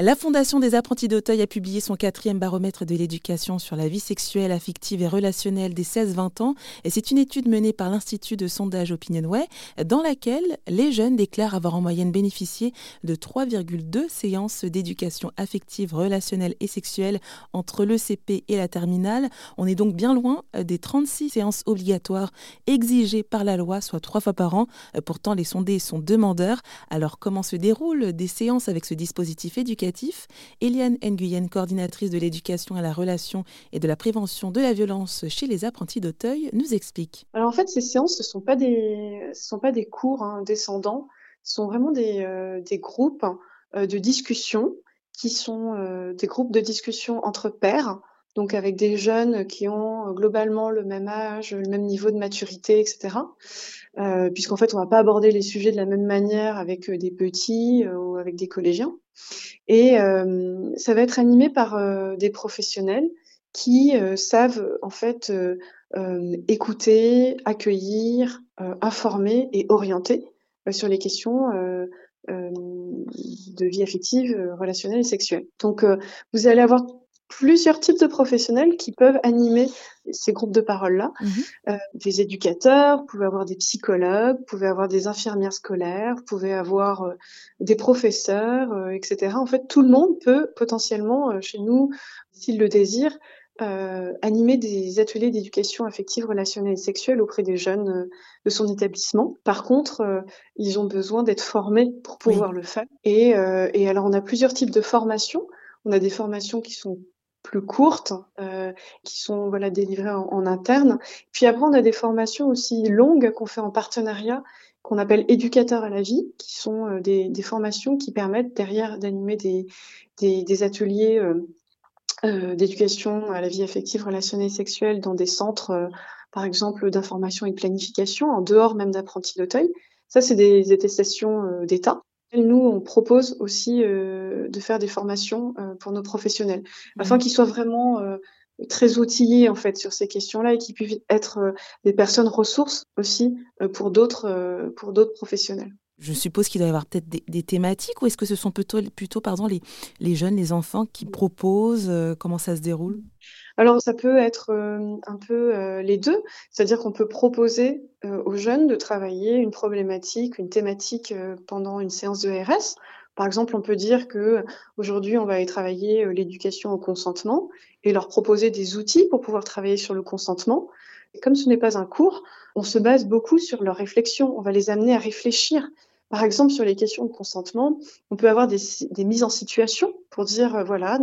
La Fondation des apprentis d'Auteuil a publié son quatrième baromètre de l'éducation sur la vie sexuelle, affective et relationnelle des 16-20 ans. Et c'est une étude menée par l'Institut de sondage Opinionway, dans laquelle les jeunes déclarent avoir en moyenne bénéficié de 3,2 séances d'éducation affective, relationnelle et sexuelle entre le CP et la terminale. On est donc bien loin des 36 séances obligatoires exigées par la loi, soit trois fois par an. Pourtant, les sondés sont demandeurs. Alors, comment se déroulent des séances avec ce dispositif éducatif? Eliane Nguyen, coordinatrice de l'éducation à la relation et de la prévention de la violence chez les apprentis d'Auteuil, nous explique. Alors en fait, ces séances, ce ne sont, pas des, sont pas des cours hein, descendants, ce sont vraiment des, euh, des groupes euh, de discussion qui sont euh, des groupes de discussion entre pairs donc avec des jeunes qui ont globalement le même âge, le même niveau de maturité, etc. Euh, Puisqu'en fait, on va pas aborder les sujets de la même manière avec des petits ou avec des collégiens. Et euh, ça va être animé par euh, des professionnels qui euh, savent en fait écouter, accueillir, informer et orienter sur les questions de vie affective, relationnelle et sexuelle. Donc, vous allez avoir plusieurs types de professionnels qui peuvent animer ces groupes de parole-là. Mhm. Euh, des éducateurs, vous pouvez avoir des psychologues, vous pouvez avoir des infirmières scolaires, vous pouvez avoir euh, des professeurs, euh, etc. En fait, tout le monde peut potentiellement, chez nous, s'il le désire, animer des ateliers d'éducation affective, relationnelle et sexuelle auprès des jeunes de son établissement. Par contre, ils ont besoin d'être formés pour pouvoir le faire. Et, et alors, on a plusieurs types de formations. On a des formations qui sont plus courtes, euh, qui sont voilà délivrées en, interne. Puis après, on a des formations aussi longues qu'on fait en partenariat, qu'on appelle éducateurs à la vie, qui sont euh, des, formations qui permettent derrière d'animer des, des, ateliers euh, d'éducation à la vie affective, relationnelle et sexuelle dans des centres, par exemple, d'information et de planification, en dehors même d'apprentis d'Auteuil. Ça, c'est des attestations d'État. Nous, on propose aussi euh, de faire des formations euh, pour nos professionnels, afin mmh. qu'ils soient vraiment euh, très outillés en fait sur ces questions-là et qu'ils puissent être des personnes ressources aussi pour d'autres pour d'autres professionnels. Je suppose qu'il doit y avoir peut-être des, thématiques ou est-ce que ce sont plutôt, plutôt les, jeunes, les enfants qui proposent Comment ça se déroule? Alors ça peut être euh, un peu euh, les deux, c'est-à-dire qu'on peut proposer euh, aux jeunes de travailler une problématique, une thématique pendant une séance de RS. Par exemple, on peut dire que aujourd'hui on va aller travailler l'éducation au consentement et leur proposer des outils pour pouvoir travailler sur le consentement. Comme ce n'est pas un cours, on se base beaucoup sur leur réflexion. On va les amener à réfléchir par exemple, sur les questions de consentement, on peut avoir des, des mises en situation pour dire, euh, voilà,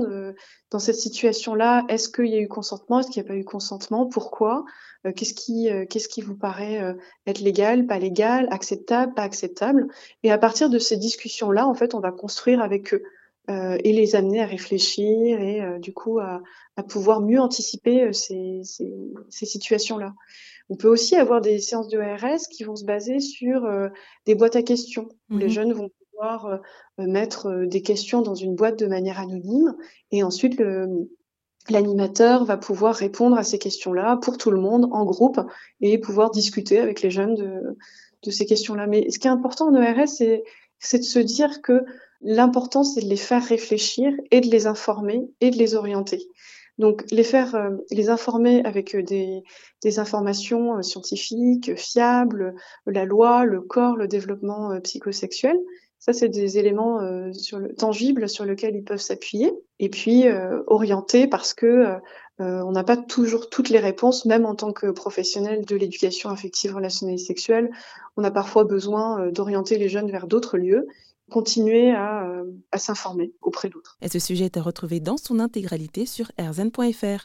dans cette situation-là, est-ce qu'il y a eu consentement, est-ce qu'il n'y a pas eu consentement, pourquoi, euh, qu'est-ce qui, euh, qu'est-ce qui vous paraît être légal, pas légal, acceptable, pas acceptable. Et à partir de ces discussions-là, en fait, on va construire avec eux. et les amener à réfléchir et du coup à, à, pouvoir mieux anticiper ces, ces, ces situations-là. On peut aussi avoir des séances de RS qui vont se baser sur euh, des boîtes à questions, où les mmh jeunes vont pouvoir euh, euh, mettre des questions dans une boîte de manière anonyme, et ensuite l'animateur va pouvoir répondre à ces questions-là pour tout le monde, en groupe, et pouvoir discuter avec les jeunes de, de ces questions-là. Mais ce qui est important en ERS, c'est de se dire que l'important, c'est de les faire réfléchir et de les informer et de les orienter. Donc les faire, euh, les informer avec euh, des, informations euh, scientifiques, fiables, la loi, le corps, le développement psychosexuel. Ça, c'est des éléments tangibles sur lesquels ils peuvent s'appuyer. Et puis orienter parce que on n'a pas toujours toutes les réponses, même en tant que professionnel de l'éducation affective, relationnelle et sexuelle. On a parfois besoin d'orienter les jeunes vers d'autres lieux continuer à, à s'informer auprès d'autres. Et ce sujet est à retrouver dans son intégralité sur rzn.fr.